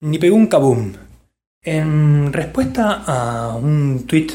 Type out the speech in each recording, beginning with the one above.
Ni pegó un kaboom. En respuesta a un tweet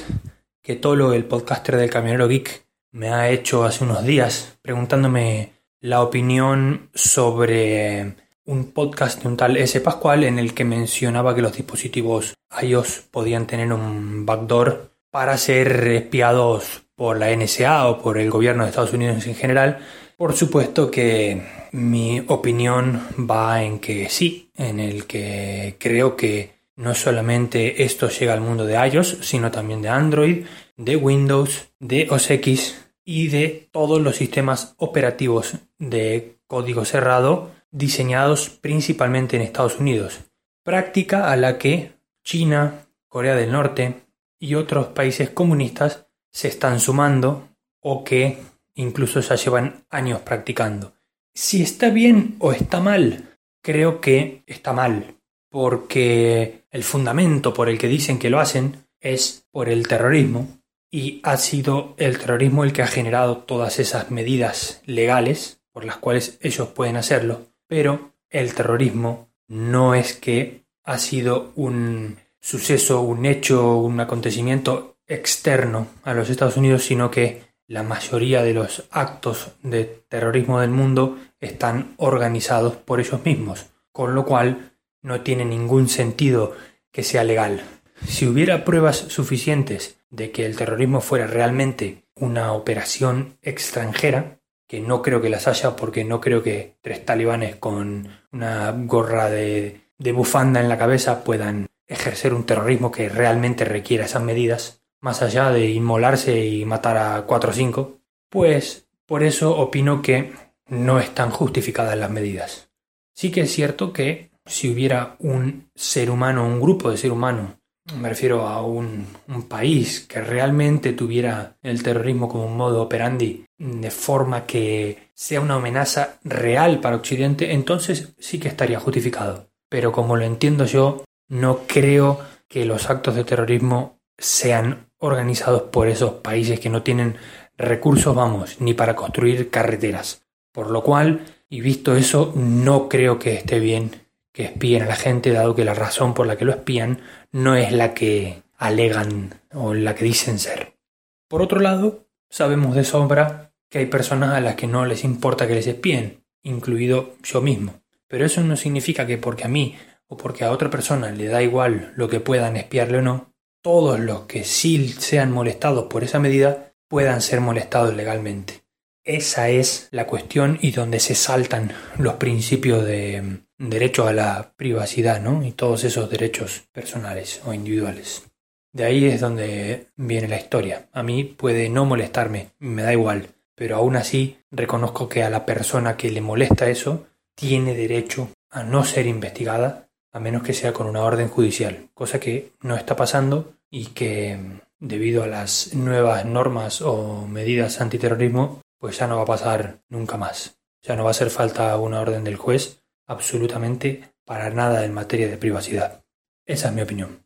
que Tolo, el podcaster del Camionero Geek, me ha hecho hace unos días preguntándome la opinión sobre un podcast de un tal S. Pascual en el que mencionaba que los dispositivos iOS podían tener un backdoor para ser espiados por la NSA o por el gobierno de Estados Unidos en general. Por supuesto que mi opinión va en que sí, en el que creo que no solamente esto llega al mundo de iOS, sino también de Android, de Windows, de OS X y de todos los sistemas operativos de código cerrado diseñados principalmente en Estados Unidos, práctica a la que China, Corea del Norte y otros países comunistas se están sumando o que incluso ya llevan años practicando. Si está bien o está mal, creo que está mal, porque el fundamento por el que dicen que lo hacen es por el terrorismo y ha sido el terrorismo el que ha generado todas esas medidas legales por las cuales ellos pueden hacerlo pero el terrorismo no es que ha sido un suceso, un hecho, un acontecimiento externo a los Estados Unidos, sino que la mayoría de los actos de terrorismo del mundo están organizados por ellos mismos, con lo cual no tiene ningún sentido que sea legal. Si hubiera pruebas suficientes de que el terrorismo fuera realmente una operación extranjera, que no creo que las haya porque no creo que tres talibanes con una gorra de, bufanda en la cabeza puedan ejercer un terrorismo que realmente requiera esas medidas, más allá de inmolarse y matar a cuatro o cinco, pues por eso opino que no están justificadas las medidas. Sí que es cierto que si hubiera un ser humano, un grupo de ser humano me refiero a un, país que realmente tuviera el terrorismo como un modo operandi de forma que sea una amenaza real para Occidente, entonces sí que estaría justificado. Pero como lo entiendo yo, no creo que los actos de terrorismo sean organizados por esos países que no tienen recursos, vamos, ni para construir carreteras. Por lo cual, y visto eso, no creo que esté bien que espíen a la gente, dado que la razón por la que lo espían no es la que alegan o la que dicen ser. Por otro lado, sabemos de sobra que hay personas a las que no les importa que les espíen, incluido yo mismo. Pero eso no significa que porque a mí o porque a otra persona le da igual lo que puedan espiarle o no, todos los que sí sean molestados por esa medida puedan ser molestados legalmente. Esa es la cuestión y donde se saltan los principios de derecho a la privacidad, ¿no? Y todos esos derechos personales o individuales. De ahí es donde viene la historia. A mí puede no molestarme, me da igual, pero aún así reconozco que a la persona que le molesta eso tiene derecho a no ser investigada a menos que sea con una orden judicial, cosa que no está pasando y que debido a las nuevas normas o medidas antiterrorismo pues ya no va a pasar nunca más. Ya no va a hacer falta una orden del juez absolutamente para nada en materia de privacidad. Esa es mi opinión.